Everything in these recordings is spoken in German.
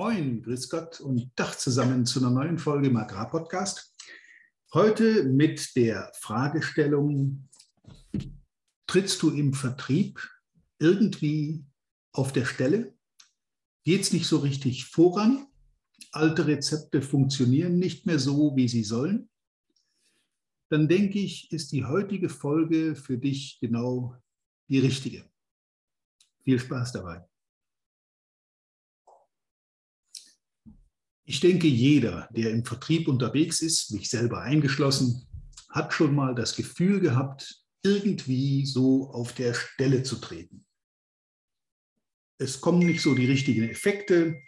Moin, grüß Gott und Tag zusammen zu einer neuen Folge im Agrarpodcast. Heute mit der Fragestellung, trittst du im Vertrieb irgendwie auf der Stelle? Geht es nicht so richtig voran? Alte Rezepte funktionieren nicht mehr so, wie sie sollen? Dann denke ich, ist die heutige Folge für dich genau die richtige. Viel Spaß dabei. Ich denke, jeder, der im Vertrieb unterwegs ist, mich selber eingeschlossen, hat schon mal das Gefühl gehabt, irgendwie so auf der Stelle zu treten. Es kommen nicht so die richtigen Effekte,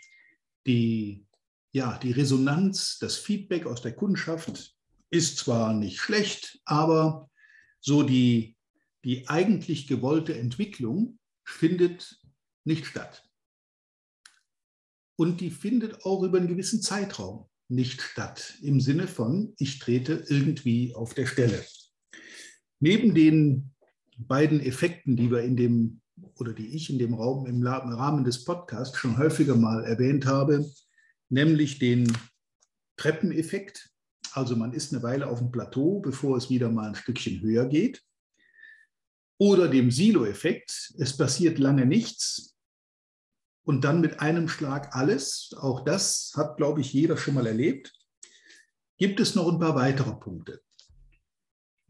die, ja, die Resonanz, das Feedback aus der Kundschaft ist zwar nicht schlecht, aber so die, die eigentlich gewollte Entwicklung findet nicht statt. Und die findet auch über einen gewissen Zeitraum nicht statt, im Sinne von, ich trete irgendwie auf der Stelle. Neben den beiden Effekten, die wir in dem oder die ich in dem Raum im Rahmen des Podcasts schon häufiger mal erwähnt habe, nämlich den Treppeneffekt. Also man ist eine Weile auf dem Plateau, bevor es wieder mal ein Stückchen höher geht. Oder dem Silo-Effekt. Es passiert lange nichts, und dann mit einem Schlag alles. Auch das hat, glaube ich, jeder schon mal erlebt. Gibt es noch ein paar weitere Punkte?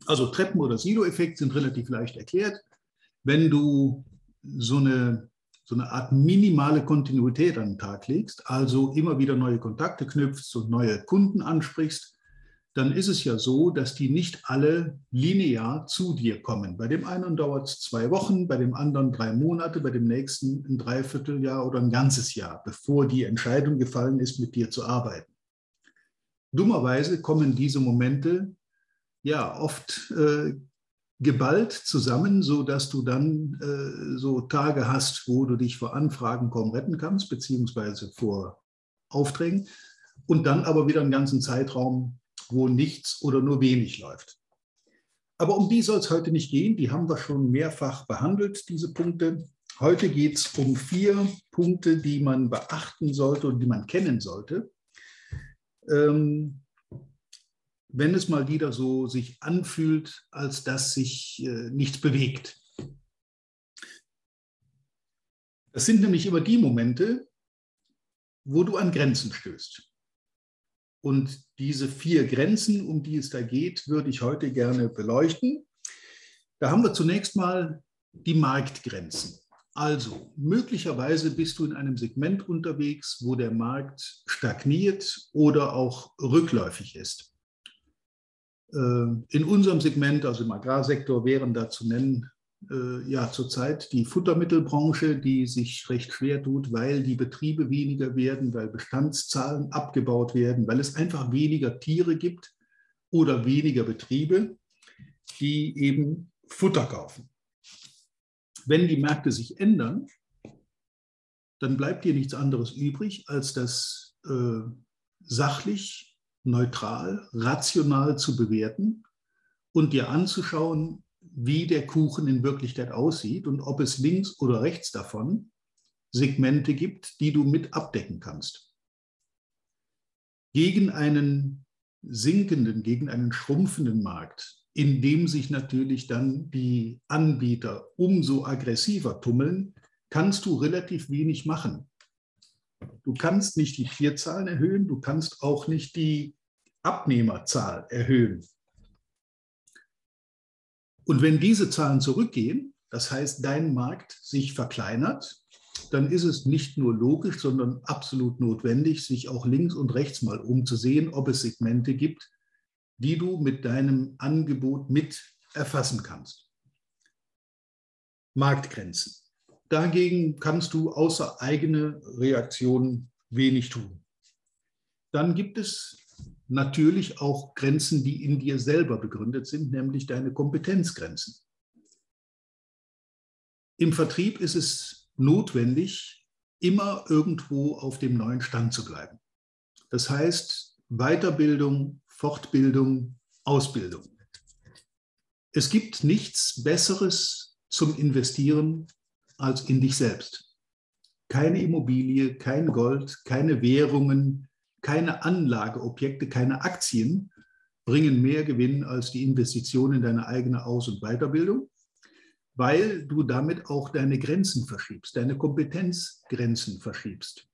Also Treppen- oder Silo-Effekt sind relativ leicht erklärt. Wenn du so eine, so eine Art minimale Kontinuität an den Tag legst, also immer wieder neue Kontakte knüpfst und neue Kunden ansprichst, dann ist es ja so, dass die nicht alle linear zu dir kommen. Bei dem einen dauert es zwei Wochen, bei dem anderen drei Monate, bei dem nächsten ein Dreivierteljahr oder ein ganzes Jahr, bevor die Entscheidung gefallen ist, mit dir zu arbeiten. Dummerweise kommen diese Momente ja oft äh, geballt zusammen, so dass du dann äh, so Tage hast, wo du dich vor Anfragen kaum retten kannst, beziehungsweise vor Aufträgen und dann aber wieder einen ganzen Zeitraum wo nichts oder nur wenig läuft. Aber um die soll es heute nicht gehen. Die haben wir schon mehrfach behandelt, diese Punkte. Heute geht es um vier Punkte, die man beachten sollte und die man kennen sollte. Ähm, wenn es mal wieder so sich anfühlt, als dass sich äh, nichts bewegt. Das sind nämlich immer die Momente, wo du an Grenzen stößt. Und diese vier Grenzen, um die es da geht, würde ich heute gerne beleuchten. Da haben wir zunächst mal die Marktgrenzen. Also möglicherweise bist du in einem Segment unterwegs, wo der Markt stagniert oder auch rückläufig ist. Äh, in unserem Segment, also im Agrarsektor, wären da zu nennen ja zurzeit die Futtermittelbranche, die sich recht schwer tut, weil die Betriebe weniger werden, weil Bestandszahlen abgebaut werden, weil es einfach weniger Tiere gibt oder weniger Betriebe, die eben Futter kaufen. Wenn die Märkte sich ändern, dann bleibt dir nichts anderes übrig, als das äh, sachlich, neutral, rational zu bewerten und dir anzuschauen, wie der Kuchen in Wirklichkeit aussieht und ob es links oder rechts davon Segmente gibt, die du mit abdecken kannst. Gegen einen sinkenden, gegen einen schrumpfenden Markt, in dem sich natürlich dann die Anbieter umso aggressiver tummeln, kannst du relativ wenig machen. Du kannst nicht die Tierzahlen erhöhen, du kannst auch nicht die Abnehmerzahl erhöhen. Und wenn diese Zahlen zurückgehen, das heißt, dein Markt sich verkleinert, dann ist es nicht nur logisch, sondern absolut notwendig, sich auch links und rechts mal umzusehen, ob es Segmente gibt, die du mit deinem Angebot mit erfassen kannst. Marktgrenzen. Dagegen kannst du außer eigene Reaktionen wenig tun. Dann gibt es natürlich auch Grenzen, die in dir selber begründet sind, nämlich deine Kompetenzgrenzen. Im Vertrieb ist es notwendig, immer irgendwo auf dem neuen Stand zu bleiben. Das heißt Weiterbildung, Fortbildung, Ausbildung. Es gibt nichts Besseres zum Investieren als in dich selbst. keine Immobilie, kein Gold, keine Währungen, keine Anlageobjekte, keine Aktien bringen mehr Gewinn als die Investition in deine eigene Aus- und Weiterbildung, weil du damit auch deine Grenzen verschiebst, deine Kompetenzgrenzen verschiebst.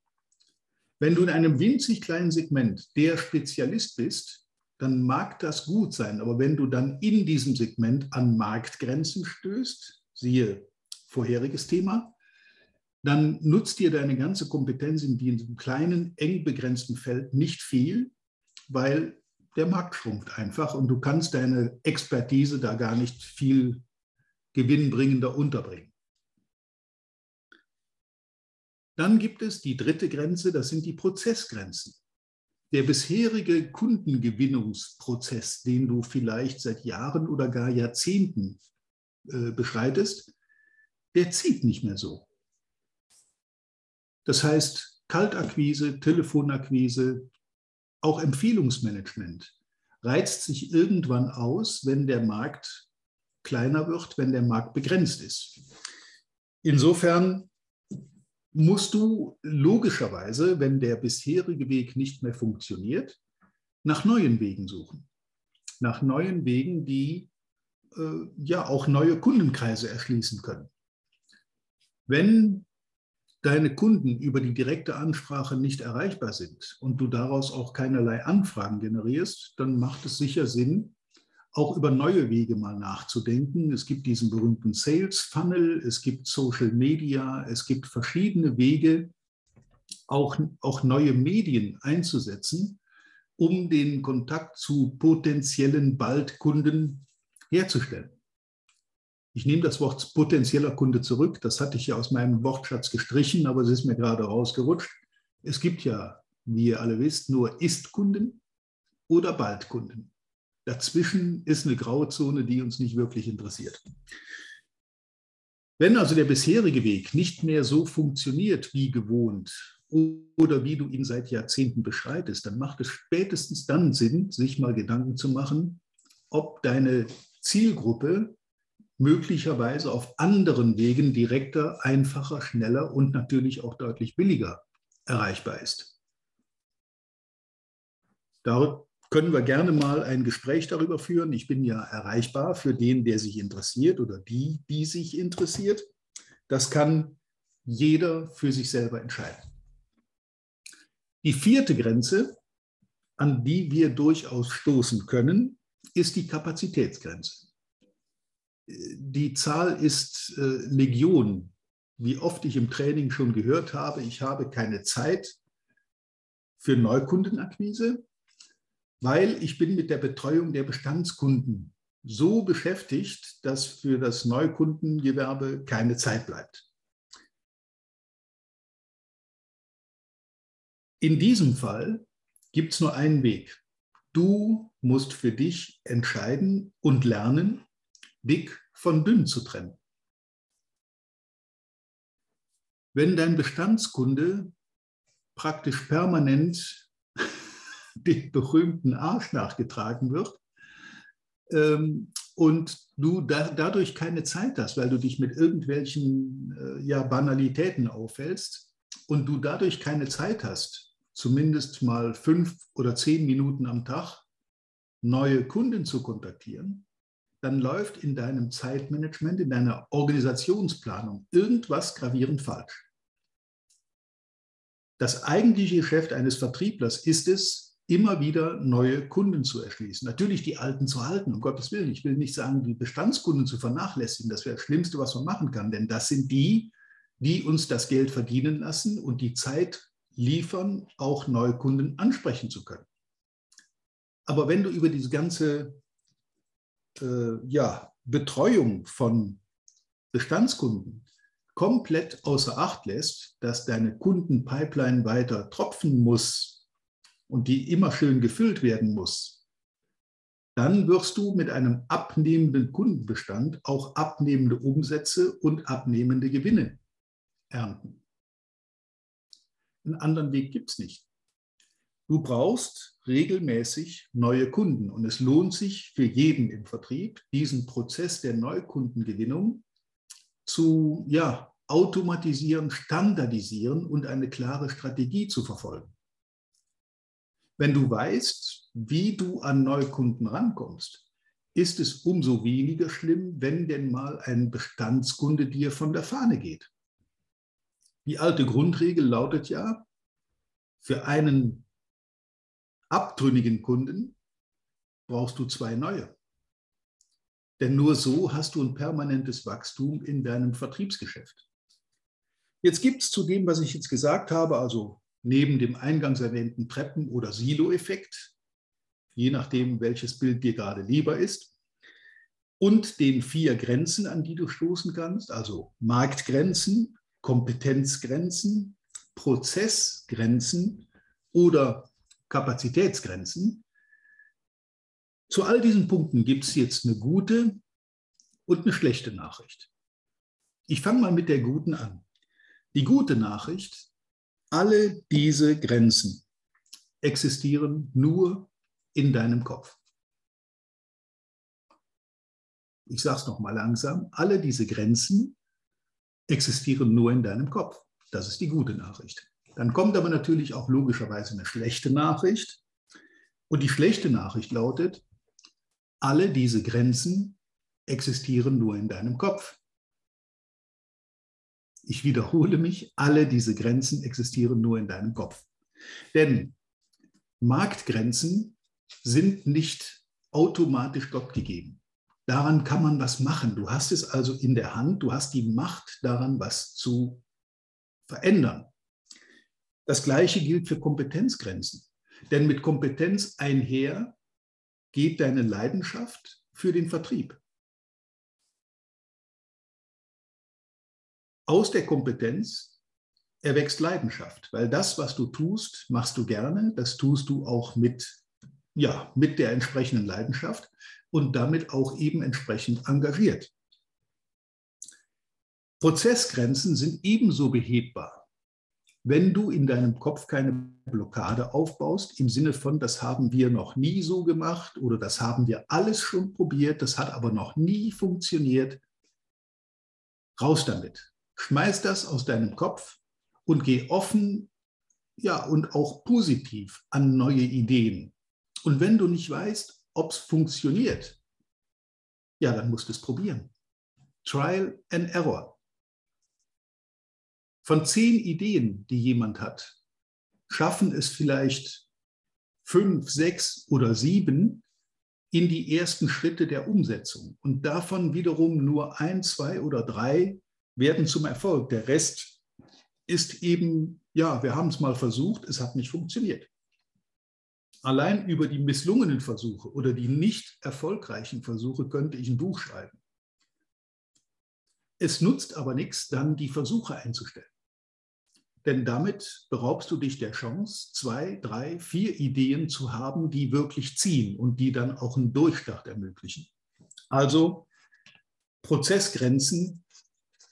Wenn du in einem winzig kleinen Segment der Spezialist bist, dann mag das gut sein, aber wenn du dann in diesem Segment an Marktgrenzen stößt, siehe vorheriges Thema, dann nutzt dir deine ganze Kompetenz in diesem kleinen, eng begrenzten Feld nicht viel, weil der Markt schrumpft einfach und du kannst deine Expertise da gar nicht viel gewinnbringender unterbringen. Dann gibt es die dritte Grenze, das sind die Prozessgrenzen. Der bisherige Kundengewinnungsprozess, den du vielleicht seit Jahren oder gar Jahrzehnten äh, beschreitest, der zieht nicht mehr so. Das heißt, Kaltakquise, Telefonakquise, auch Empfehlungsmanagement reizt sich irgendwann aus, wenn der Markt kleiner wird, wenn der Markt begrenzt ist. Insofern musst du logischerweise, wenn der bisherige Weg nicht mehr funktioniert, nach neuen Wegen suchen. Nach neuen Wegen, die äh, ja auch neue Kundenkreise erschließen können. Wenn deine Kunden über die direkte Ansprache nicht erreichbar sind und du daraus auch keinerlei Anfragen generierst, dann macht es sicher Sinn, auch über neue Wege mal nachzudenken. Es gibt diesen berühmten Sales Funnel, es gibt Social Media, es gibt verschiedene Wege, auch, auch neue Medien einzusetzen, um den Kontakt zu potenziellen Baldkunden herzustellen. Ich nehme das Wort potenzieller Kunde zurück. Das hatte ich ja aus meinem Wortschatz gestrichen, aber es ist mir gerade rausgerutscht. Es gibt ja, wie ihr alle wisst, nur Ist-Kunden oder Bald-Kunden. Dazwischen ist eine graue Zone, die uns nicht wirklich interessiert. Wenn also der bisherige Weg nicht mehr so funktioniert wie gewohnt oder wie du ihn seit Jahrzehnten beschreitest, dann macht es spätestens dann Sinn, sich mal Gedanken zu machen, ob deine Zielgruppe möglicherweise auf anderen Wegen direkter, einfacher, schneller und natürlich auch deutlich billiger erreichbar ist. Da können wir gerne mal ein Gespräch darüber führen. Ich bin ja erreichbar für den, der sich interessiert oder die, die sich interessiert. Das kann jeder für sich selber entscheiden. Die vierte Grenze, an die wir durchaus stoßen können, ist die Kapazitätsgrenze die Zahl ist äh, Legion. Wie oft ich im Training schon gehört habe, ich habe keine Zeit für Neukundenakquise, weil ich bin mit der Betreuung der Bestandskunden so beschäftigt, dass für das Neukundengewerbe keine Zeit bleibt. In diesem Fall gibt es nur einen Weg. Du musst für dich entscheiden und lernen, dick von dünn zu trennen. Wenn dein Bestandskunde praktisch permanent den berühmten Arsch nachgetragen wird ähm, und du da, dadurch keine Zeit hast, weil du dich mit irgendwelchen äh, ja, Banalitäten aufhältst und du dadurch keine Zeit hast, zumindest mal fünf oder zehn Minuten am Tag neue Kunden zu kontaktieren, dann läuft in deinem Zeitmanagement, in deiner Organisationsplanung irgendwas gravierend falsch. Das eigentliche Geschäft eines Vertrieblers ist es, immer wieder neue Kunden zu erschließen. Natürlich die alten zu halten, um Gottes Willen. Ich will nicht sagen, die Bestandskunden zu vernachlässigen. Das wäre das Schlimmste, was man machen kann. Denn das sind die, die uns das Geld verdienen lassen und die Zeit liefern, auch neue Kunden ansprechen zu können. Aber wenn du über diese ganze ja, Betreuung von Bestandskunden komplett außer Acht lässt, dass deine Kundenpipeline weiter tropfen muss und die immer schön gefüllt werden muss, dann wirst du mit einem abnehmenden Kundenbestand auch abnehmende Umsätze und abnehmende Gewinne ernten. Einen anderen Weg gibt es nicht. Du brauchst regelmäßig neue Kunden und es lohnt sich für jeden im Vertrieb, diesen Prozess der Neukundengewinnung zu, ja, automatisieren, standardisieren und eine klare Strategie zu verfolgen. Wenn du weißt, wie du an Neukunden rankommst, ist es umso weniger schlimm, wenn denn mal ein Bestandskunde dir von der Fahne geht. Die alte Grundregel lautet ja, für einen abtrünnigen Kunden brauchst du zwei neue. Denn nur so hast du ein permanentes Wachstum in deinem Vertriebsgeschäft. Jetzt gibt es zu dem, was ich jetzt gesagt habe, also neben dem eingangs erwähnten Treppen- oder Silo-Effekt, je nachdem, welches Bild dir gerade lieber ist, und den vier Grenzen, an die du stoßen kannst, also Marktgrenzen, Kompetenzgrenzen, Prozessgrenzen oder Kapazitätsgrenzen. Zu all diesen Punkten gibt es jetzt eine gute und eine schlechte Nachricht. Ich fange mal mit der guten an. Die gute Nachricht, alle diese Grenzen existieren nur in deinem Kopf. Ich sage es nochmal langsam, alle diese Grenzen existieren nur in deinem Kopf. Das ist die gute Nachricht. Dann kommt aber natürlich auch logischerweise eine schlechte Nachricht. Und die schlechte Nachricht lautet, alle diese Grenzen existieren nur in deinem Kopf. Ich wiederhole mich, alle diese Grenzen existieren nur in deinem Kopf. Denn Marktgrenzen sind nicht automatisch Gott gegeben. Daran kann man was machen. Du hast es also in der Hand, du hast die Macht daran, was zu verändern. Das Gleiche gilt für Kompetenzgrenzen. Denn mit Kompetenz einher geht deine Leidenschaft für den Vertrieb. Aus der Kompetenz erwächst Leidenschaft, weil das, was du tust, machst du gerne, das tust du auch mit, ja, mit der entsprechenden Leidenschaft und damit auch eben entsprechend engagiert. Prozessgrenzen sind ebenso behebbar, wenn du in deinem Kopf keine Blockade aufbaust, im Sinne von, das haben wir noch nie so gemacht oder das haben wir alles schon probiert, das hat aber noch nie funktioniert. Raus damit. Schmeiß das aus deinem Kopf und geh offen, ja, und auch positiv an neue Ideen. Und wenn du nicht weißt, ob es funktioniert, ja, dann musst du es probieren. Trial and Error. Von zehn Ideen, die jemand hat, schaffen es vielleicht fünf, sechs oder sieben in die ersten Schritte der Umsetzung. Und davon wiederum nur ein, zwei oder drei werden zum Erfolg. Der Rest ist eben, ja, wir haben es mal versucht, es hat nicht funktioniert. Allein über die misslungenen Versuche oder die nicht erfolgreichen Versuche könnte ich ein Buch schreiben. Es nutzt aber nichts, dann die Versuche einzustellen. Denn damit beraubst du dich der Chance, zwei, drei, vier Ideen zu haben, die wirklich ziehen und die dann auch einen Durchstart ermöglichen. Also Prozessgrenzen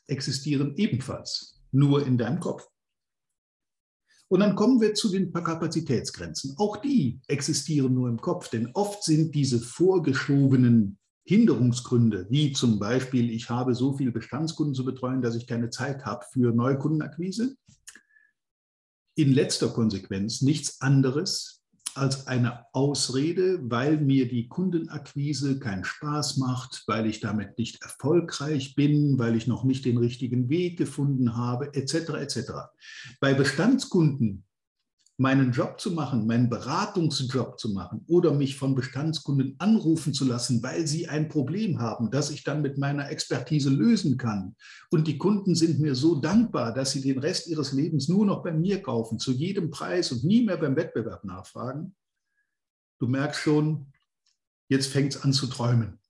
existieren ebenfalls nur in deinem Kopf. Und dann kommen wir zu den Kapazitätsgrenzen. Auch die existieren nur im Kopf, denn oft sind diese vorgeschobenen Hinderungsgründe, wie zum Beispiel, ich habe so viele Bestandskunden zu betreuen, dass ich keine Zeit habe für Neukundenakquise, in letzter Konsequenz nichts anderes als eine Ausrede, weil mir die Kundenakquise keinen Spaß macht, weil ich damit nicht erfolgreich bin, weil ich noch nicht den richtigen Weg gefunden habe, etc. etc. Bei Bestandskunden meinen Job zu machen, meinen Beratungsjob zu machen oder mich von Bestandskunden anrufen zu lassen, weil sie ein Problem haben, das ich dann mit meiner Expertise lösen kann. Und die Kunden sind mir so dankbar, dass sie den Rest ihres Lebens nur noch bei mir kaufen, zu jedem Preis und nie mehr beim Wettbewerb nachfragen. Du merkst schon, jetzt fängt es an zu träumen.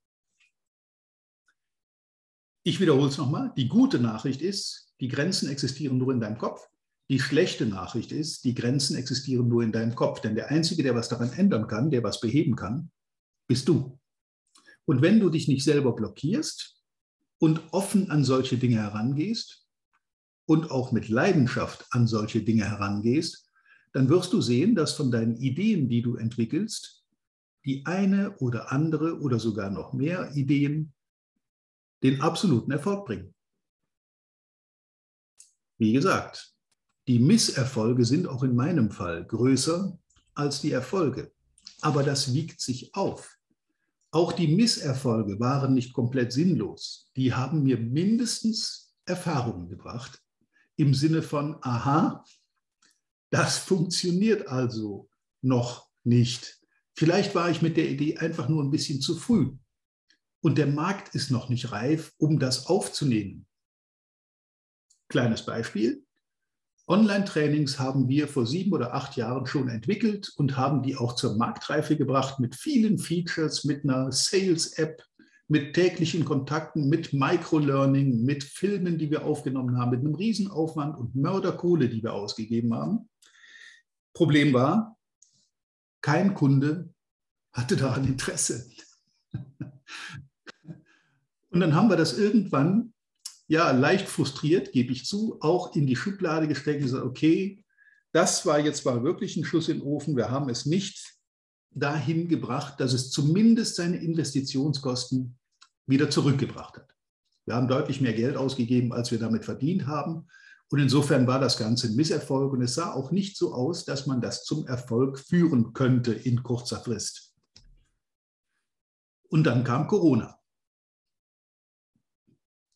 Ich wiederhole es nochmal. Die gute Nachricht ist, die Grenzen existieren nur in deinem Kopf. Die schlechte Nachricht ist, die Grenzen existieren nur in deinem Kopf, denn der Einzige, der was daran ändern kann, der was beheben kann, bist du. Und wenn du dich nicht selber blockierst und offen an solche Dinge herangehst und auch mit Leidenschaft an solche Dinge herangehst, dann wirst du sehen, dass von deinen Ideen, die du entwickelst, die eine oder andere oder sogar noch mehr Ideen den absoluten Erfolg bringen. wie gesagt, die Misserfolge sind auch in meinem Fall größer als die Erfolge. Aber das wiegt sich auf. Auch die Misserfolge waren nicht komplett sinnlos. Die haben mir mindestens Erfahrungen gebracht im Sinne von, aha, das funktioniert also noch nicht. Vielleicht war ich mit der Idee einfach nur ein bisschen zu früh. Und der Markt ist noch nicht reif, um das aufzunehmen. Kleines Beispiel. Online-Trainings haben wir vor sieben oder acht Jahren schon entwickelt und haben die auch zur Marktreife gebracht mit vielen Features, mit einer Sales-App, mit täglichen Kontakten, mit Microlearning, mit Filmen, die wir aufgenommen haben, mit einem Riesenaufwand und Mörderkohle, die wir ausgegeben haben. Problem war, kein Kunde hatte daran Interesse. Und dann haben wir das irgendwann ja, leicht frustriert, gebe ich zu, auch in die Schublade gesteckt und gesagt, okay, das war jetzt mal wirklich ein Schuss in den Ofen. Wir haben es nicht dahin gebracht, dass es zumindest seine Investitionskosten wieder zurückgebracht hat. Wir haben deutlich mehr Geld ausgegeben, als wir damit verdient haben. Und insofern war das Ganze ein Misserfolg. Und es sah auch nicht so aus, dass man das zum Erfolg führen könnte in kurzer Frist. Und dann kam Corona.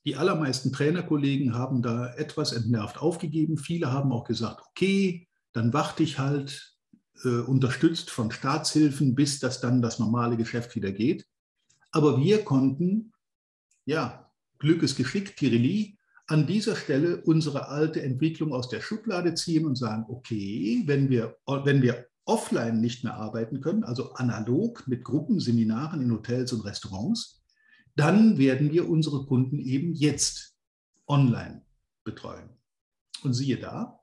Die allermeisten Trainerkollegen haben da etwas entnervt aufgegeben. Viele haben auch gesagt, okay, dann warte ich halt, äh, unterstützt von Staatshilfen, bis das dann das normale Geschäft wieder geht. Aber wir konnten, ja, Glück ist geschickt, Tirili, an dieser Stelle unsere alte Entwicklung aus der Schublade ziehen und sagen, okay, wenn wir, wenn wir offline nicht mehr arbeiten können, also analog mit Gruppen, Seminaren in Hotels und Restaurants, dann werden wir unsere Kunden eben jetzt online betreuen. Und siehe da,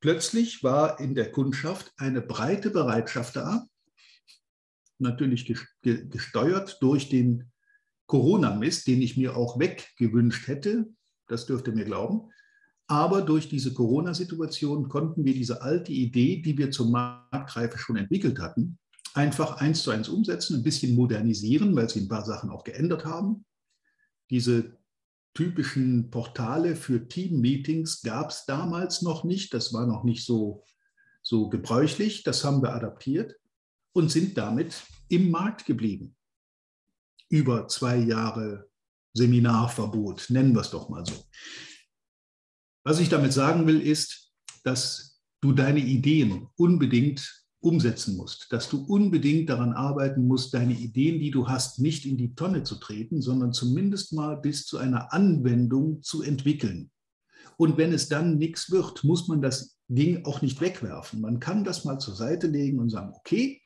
plötzlich war in der Kundschaft eine breite Bereitschaft da, natürlich gesteuert durch den Corona-Mist, den ich mir auch weggewünscht hätte, das dürft ihr mir glauben. Aber durch diese Corona-Situation konnten wir diese alte Idee, die wir zur Marktreife schon entwickelt hatten, einfach eins zu eins umsetzen, ein bisschen modernisieren, weil sie ein paar Sachen auch geändert haben. Diese typischen Portale für Team-Meetings gab es damals noch nicht. Das war noch nicht so, so gebräuchlich. Das haben wir adaptiert und sind damit im Markt geblieben. Über zwei Jahre Seminarverbot, nennen wir es doch mal so. Was ich damit sagen will, ist, dass du deine Ideen unbedingt umsetzen musst, dass du unbedingt daran arbeiten musst, deine Ideen, die du hast, nicht in die Tonne zu treten, sondern zumindest mal bis zu einer Anwendung zu entwickeln. Und wenn es dann nichts wird, muss man das Ding auch nicht wegwerfen. Man kann das mal zur Seite legen und sagen, okay,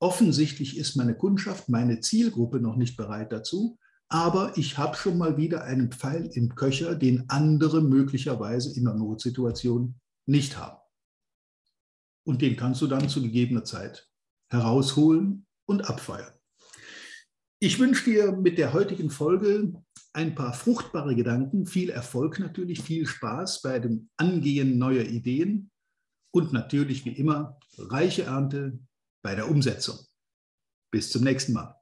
offensichtlich ist meine Kundschaft, meine Zielgruppe noch nicht bereit dazu, aber ich habe schon mal wieder einen Pfeil im Köcher, den andere möglicherweise in einer Notsituation nicht haben. Und den kannst du dann zu gegebener Zeit herausholen und abfeuern. Ich wünsche dir mit der heutigen Folge ein paar fruchtbare Gedanken, viel Erfolg natürlich, viel Spaß bei dem Angehen neuer Ideen und natürlich wie immer reiche Ernte bei der Umsetzung. Bis zum nächsten Mal.